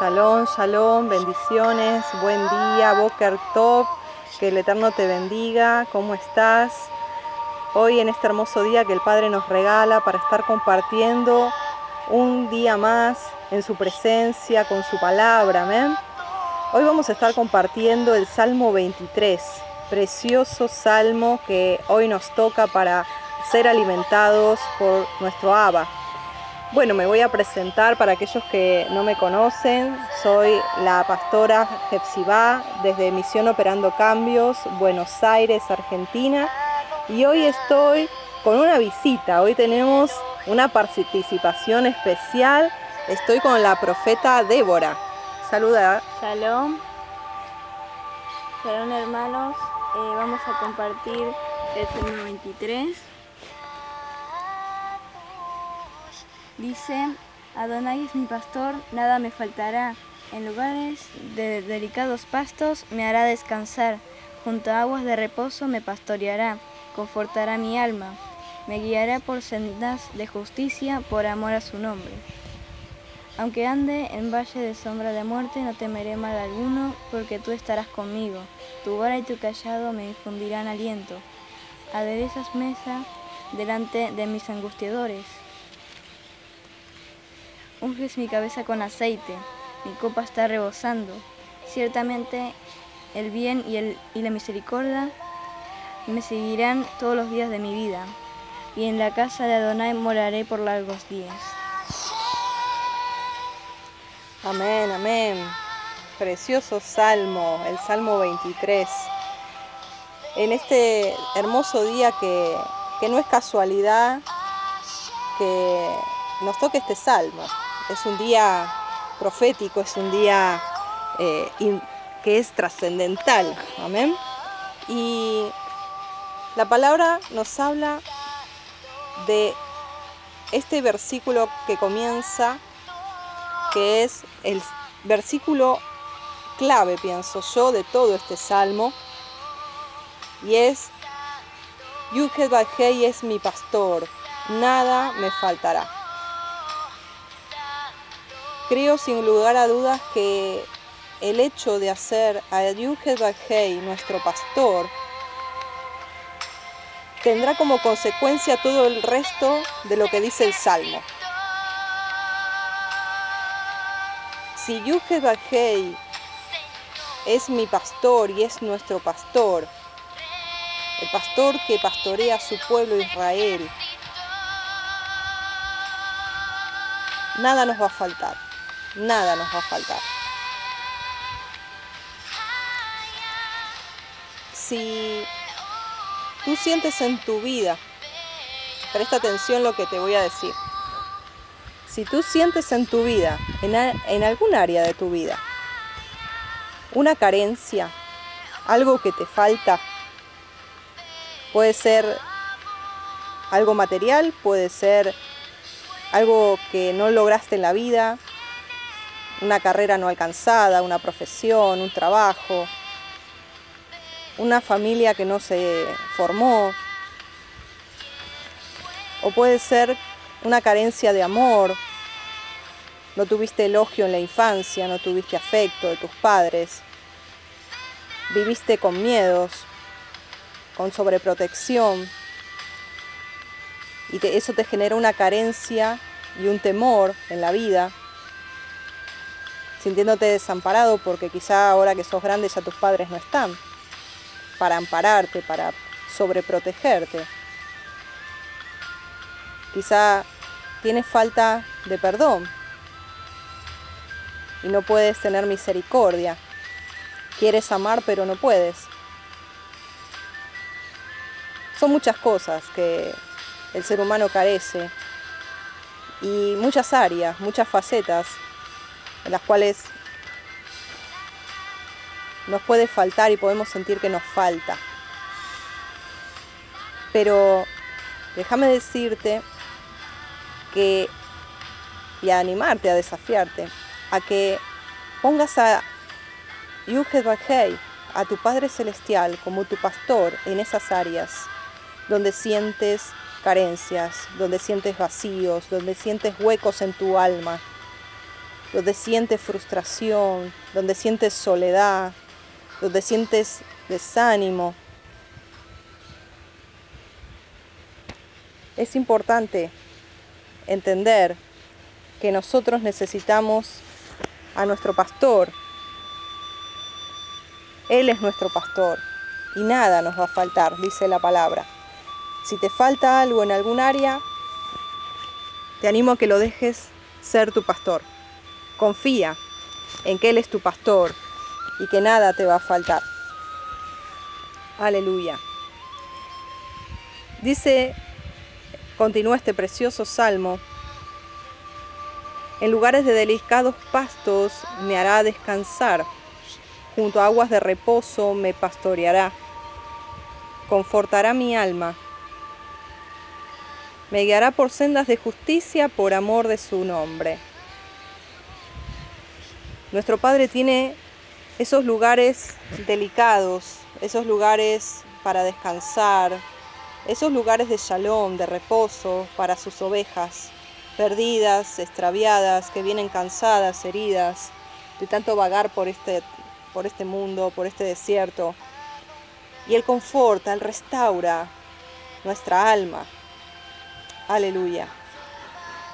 Shalom, shalom, bendiciones, buen día, Boker Top, que el Eterno te bendiga, ¿cómo estás? Hoy en este hermoso día que el Padre nos regala para estar compartiendo un día más en su presencia, con su palabra, amén. Hoy vamos a estar compartiendo el Salmo 23, precioso salmo que hoy nos toca para ser alimentados por nuestro Abba. Bueno, me voy a presentar para aquellos que no me conocen. Soy la pastora Jepsibá desde Misión Operando Cambios, Buenos Aires, Argentina. Y hoy estoy con una visita. Hoy tenemos una participación especial. Estoy con la profeta Débora. Saluda. Shalom. Shalom hermanos. Eh, vamos a compartir el Salmo 23. Dice, Adonai es mi pastor, nada me faltará. En lugares de delicados pastos me hará descansar. Junto a aguas de reposo me pastoreará, confortará mi alma. Me guiará por sendas de justicia por amor a su nombre. Aunque ande en valle de sombra de muerte, no temeré mal alguno, porque tú estarás conmigo. Tu vara y tu callado me infundirán aliento. Aderezas mesa delante de mis angustiadores. Unges mi cabeza con aceite, mi copa está rebosando. Ciertamente el bien y, el, y la misericordia me seguirán todos los días de mi vida, y en la casa de Adonai moraré por largos días. Amén, amén. Precioso salmo, el Salmo 23. En este hermoso día que, que no es casualidad que nos toque este salmo. Es un día profético, es un día eh, que es trascendental. Amén. Y la palabra nos habla de este versículo que comienza que es el versículo clave, pienso yo, de todo este salmo, y es, Yuhed Bajei es mi pastor, nada me faltará. Creo sin lugar a dudas que el hecho de hacer a Yuhed Bajei nuestro pastor tendrá como consecuencia todo el resto de lo que dice el salmo. Si Yuhed Bajei es mi pastor y es nuestro pastor, el pastor que pastorea a su pueblo Israel, nada nos va a faltar, nada nos va a faltar. Si tú sientes en tu vida, presta atención lo que te voy a decir, si tú sientes en tu vida, en, en algún área de tu vida, una carencia, algo que te falta, puede ser algo material, puede ser algo que no lograste en la vida, una carrera no alcanzada, una profesión, un trabajo, una familia que no se formó, o puede ser una carencia de amor, no tuviste elogio en la infancia, no tuviste afecto de tus padres, viviste con miedos, con sobreprotección, y te, eso te genera una carencia y un temor en la vida, sintiéndote desamparado porque quizá ahora que sos grande ya tus padres no están para ampararte, para sobreprotegerte. Quizá tienes falta de perdón y no puedes tener misericordia. Quieres amar pero no puedes. Son muchas cosas que el ser humano carece y muchas áreas, muchas facetas las cuales nos puede faltar y podemos sentir que nos falta. Pero déjame decirte que y a animarte, a desafiarte, a que pongas a Yuhed Bajei, a tu Padre Celestial, como tu pastor en esas áreas donde sientes carencias, donde sientes vacíos, donde sientes huecos en tu alma. Donde sientes frustración, donde sientes soledad, donde sientes desánimo. Es importante entender que nosotros necesitamos a nuestro pastor. Él es nuestro pastor y nada nos va a faltar, dice la palabra. Si te falta algo en algún área, te animo a que lo dejes ser tu pastor. Confía en que Él es tu pastor y que nada te va a faltar. Aleluya. Dice, continúa este precioso salmo, en lugares de delicados pastos me hará descansar, junto a aguas de reposo me pastoreará, confortará mi alma, me guiará por sendas de justicia por amor de su nombre. Nuestro Padre tiene esos lugares delicados, esos lugares para descansar, esos lugares de shalom, de reposo para sus ovejas, perdidas, extraviadas, que vienen cansadas, heridas, de tanto vagar por este, por este mundo, por este desierto. Y Él conforta, Él restaura nuestra alma. Aleluya.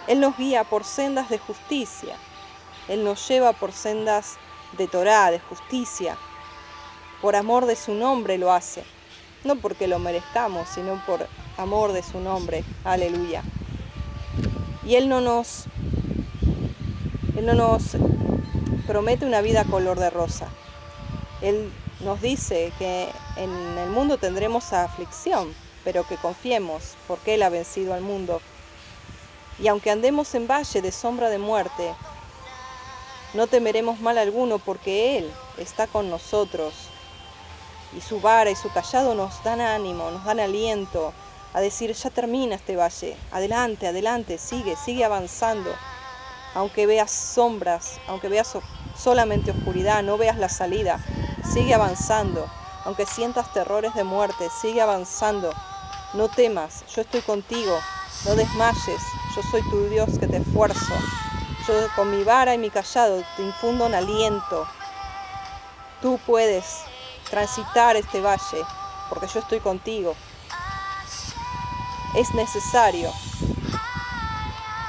Él nos guía por sendas de justicia él nos lleva por sendas de Torá, de justicia. Por amor de su nombre lo hace. No porque lo merezcamos, sino por amor de su nombre. Aleluya. Y Él no nos, Él no nos promete una vida color de rosa. Él nos dice que en el mundo tendremos aflicción, pero que confiemos, porque Él ha vencido al mundo. Y aunque andemos en valle de sombra de muerte, no temeremos mal alguno porque Él está con nosotros. Y su vara y su callado nos dan ánimo, nos dan aliento a decir, ya termina este valle, adelante, adelante, sigue, sigue avanzando. Aunque veas sombras, aunque veas solamente oscuridad, no veas la salida, sigue avanzando. Aunque sientas terrores de muerte, sigue avanzando. No temas, yo estoy contigo, no desmayes, yo soy tu Dios que te esfuerzo. Yo con mi vara y mi callado te infundo un aliento. Tú puedes transitar este valle porque yo estoy contigo. Es necesario.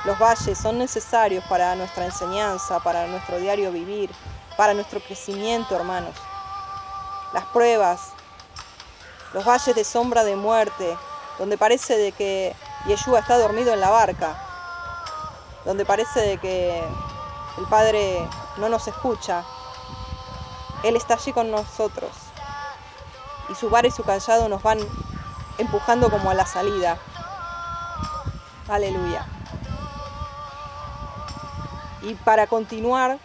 Los valles son necesarios para nuestra enseñanza, para nuestro diario vivir, para nuestro crecimiento, hermanos. Las pruebas, los valles de sombra de muerte, donde parece de que Yeshua está dormido en la barca, donde parece que el Padre no nos escucha, Él está allí con nosotros. Y su bar y su callado nos van empujando como a la salida. Aleluya. Y para continuar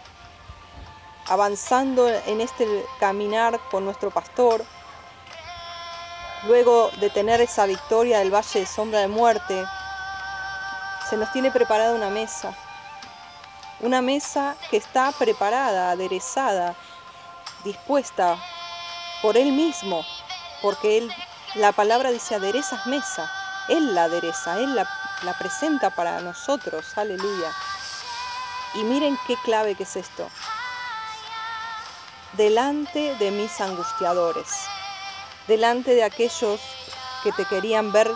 avanzando en este caminar con nuestro pastor, luego de tener esa victoria del valle de sombra de muerte, se nos tiene preparada una mesa. Una mesa que está preparada, aderezada, dispuesta por Él mismo, porque Él, la palabra dice aderezas mesa. Él la adereza, Él la, la presenta para nosotros, aleluya. Y miren qué clave que es esto. Delante de mis angustiadores, delante de aquellos que te querían ver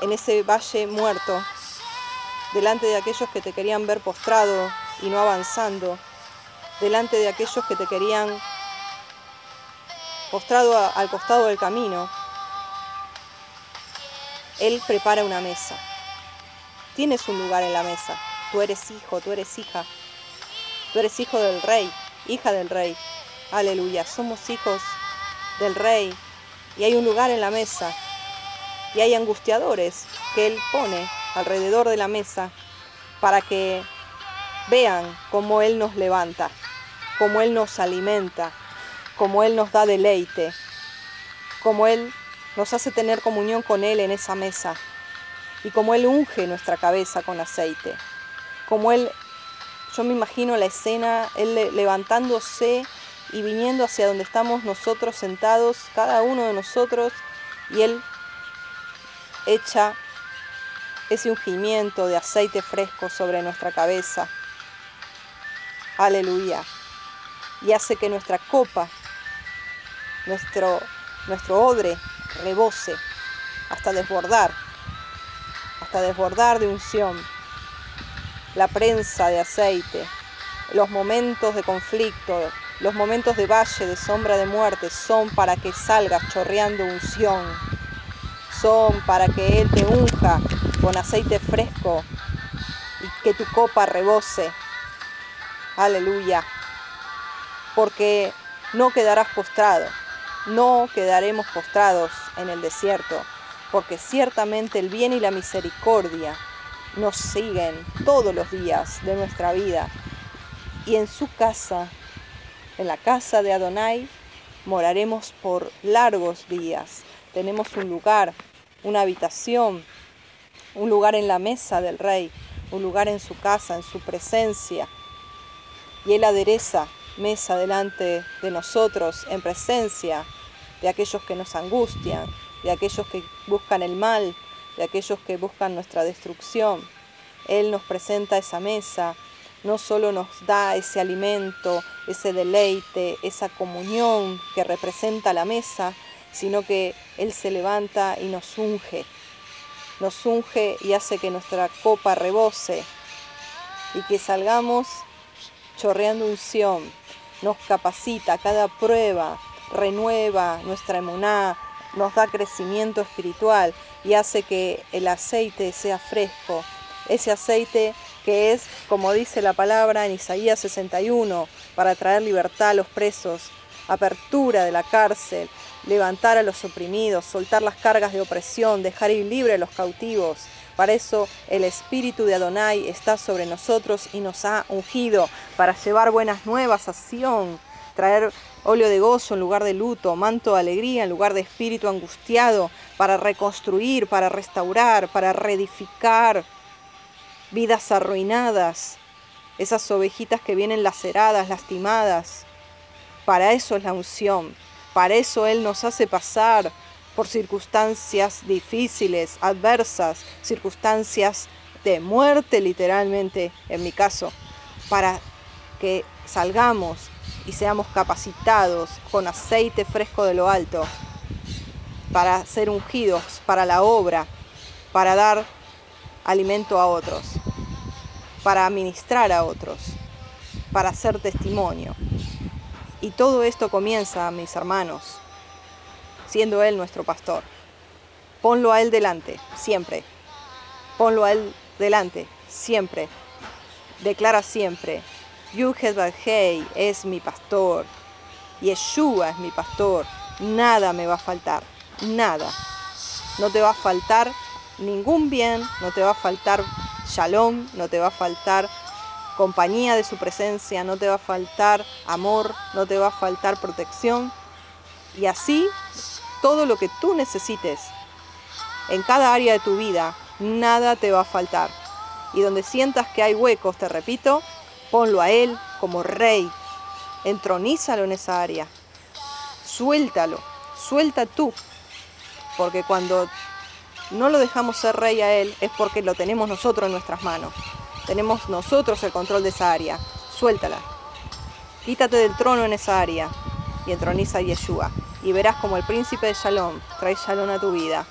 en ese valle muerto, delante de aquellos que te querían ver postrado y no avanzando, delante de aquellos que te querían postrado al costado del camino. Él prepara una mesa. Tienes un lugar en la mesa. Tú eres hijo, tú eres hija. Tú eres hijo del rey, hija del rey. Aleluya. Somos hijos del rey. Y hay un lugar en la mesa. Y hay angustiadores que Él pone alrededor de la mesa para que vean cómo Él nos levanta, cómo Él nos alimenta, cómo Él nos da deleite, cómo Él nos hace tener comunión con Él en esa mesa y cómo Él unge nuestra cabeza con aceite, como Él, yo me imagino la escena, Él levantándose y viniendo hacia donde estamos nosotros sentados, cada uno de nosotros, y Él echa ese ungimiento de aceite fresco sobre nuestra cabeza. Aleluya. Y hace que nuestra copa, nuestro, nuestro odre, rebose hasta desbordar, hasta desbordar de unción. La prensa de aceite, los momentos de conflicto, los momentos de valle, de sombra de muerte, son para que salgas chorreando unción. Son para que Él te unja con aceite fresco y que tu copa rebose. Aleluya. Porque no quedarás postrado, no quedaremos postrados en el desierto, porque ciertamente el bien y la misericordia nos siguen todos los días de nuestra vida. Y en su casa, en la casa de Adonai, moraremos por largos días. Tenemos un lugar, una habitación, un lugar en la mesa del rey, un lugar en su casa, en su presencia. Y Él adereza mesa delante de nosotros en presencia de aquellos que nos angustian, de aquellos que buscan el mal, de aquellos que buscan nuestra destrucción. Él nos presenta esa mesa, no solo nos da ese alimento, ese deleite, esa comunión que representa la mesa, sino que Él se levanta y nos unge, nos unge y hace que nuestra copa rebose y que salgamos chorreando unción, nos capacita cada prueba, renueva nuestra emuná, nos da crecimiento espiritual y hace que el aceite sea fresco. Ese aceite que es, como dice la palabra en Isaías 61, para traer libertad a los presos, apertura de la cárcel, levantar a los oprimidos, soltar las cargas de opresión, dejar ir libre a los cautivos. Para eso el Espíritu de Adonai está sobre nosotros y nos ha ungido para llevar buenas nuevas a Sion, traer óleo de gozo en lugar de luto, manto de alegría en lugar de espíritu angustiado, para reconstruir, para restaurar, para reedificar vidas arruinadas, esas ovejitas que vienen laceradas, lastimadas. Para eso es la unción, para eso Él nos hace pasar por circunstancias difíciles, adversas, circunstancias de muerte literalmente, en mi caso, para que salgamos y seamos capacitados con aceite fresco de lo alto para ser ungidos para la obra, para dar alimento a otros, para ministrar a otros, para hacer testimonio. Y todo esto comienza, mis hermanos, siendo Él nuestro pastor. Ponlo a Él delante, siempre. Ponlo a Él delante, siempre. Declara siempre, Yuhed Hey es mi pastor. Yeshua es mi pastor. Nada me va a faltar. Nada. No te va a faltar ningún bien. No te va a faltar shalom. No te va a faltar compañía de su presencia. No te va a faltar amor. No te va a faltar protección. Y así todo lo que tú necesites en cada área de tu vida, nada te va a faltar. Y donde sientas que hay huecos, te repito, Ponlo a Él como rey. Entronízalo en esa área. Suéltalo. Suelta tú. Porque cuando no lo dejamos ser rey a Él es porque lo tenemos nosotros en nuestras manos. Tenemos nosotros el control de esa área. Suéltala. Quítate del trono en esa área y entroniza a Yeshua. Y verás como el príncipe de Shalom trae Shalom a tu vida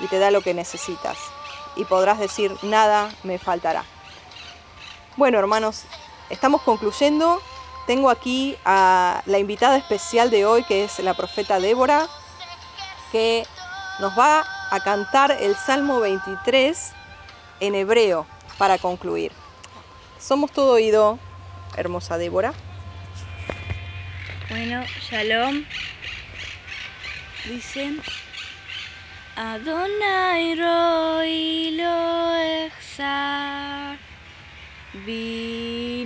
y te da lo que necesitas. Y podrás decir, nada me faltará. Bueno, hermanos, Estamos concluyendo. Tengo aquí a la invitada especial de hoy, que es la profeta Débora, que nos va a cantar el Salmo 23 en hebreo para concluir. Somos todo oído, hermosa Débora. Bueno, shalom. Dicen Adonai Roy lo exar de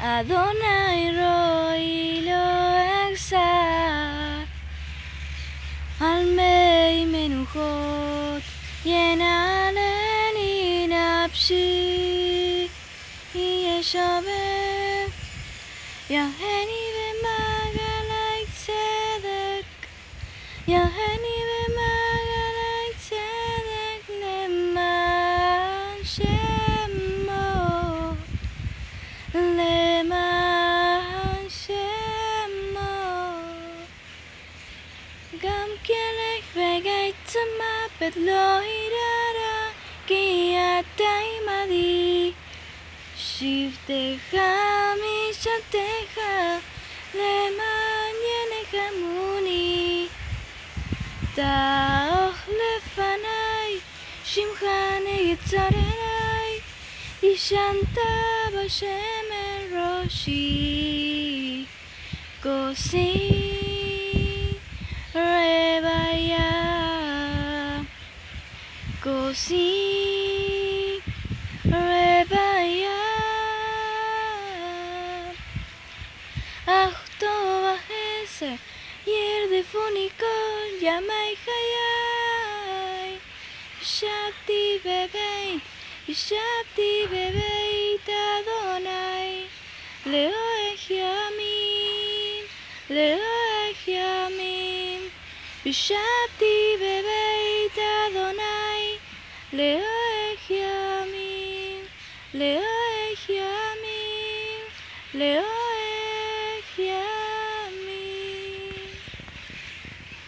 Adonai Roy lo exar takut Yenaleni nafsi Yeşabe Samapet lo irara Kia taimadi Shifteja mishateja Le mañana jamuni Taoh lefanai Shimchane yitzarenai Ishanta bashemen roshi. Kosi Kosi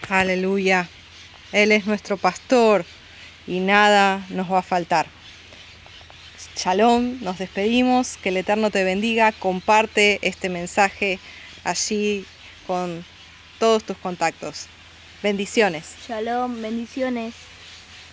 Aleluya. Él es nuestro pastor y nada nos va a faltar. Shalom, nos despedimos, que el Eterno te bendiga, comparte este mensaje allí con todos tus contactos. Bendiciones. Shalom, bendiciones.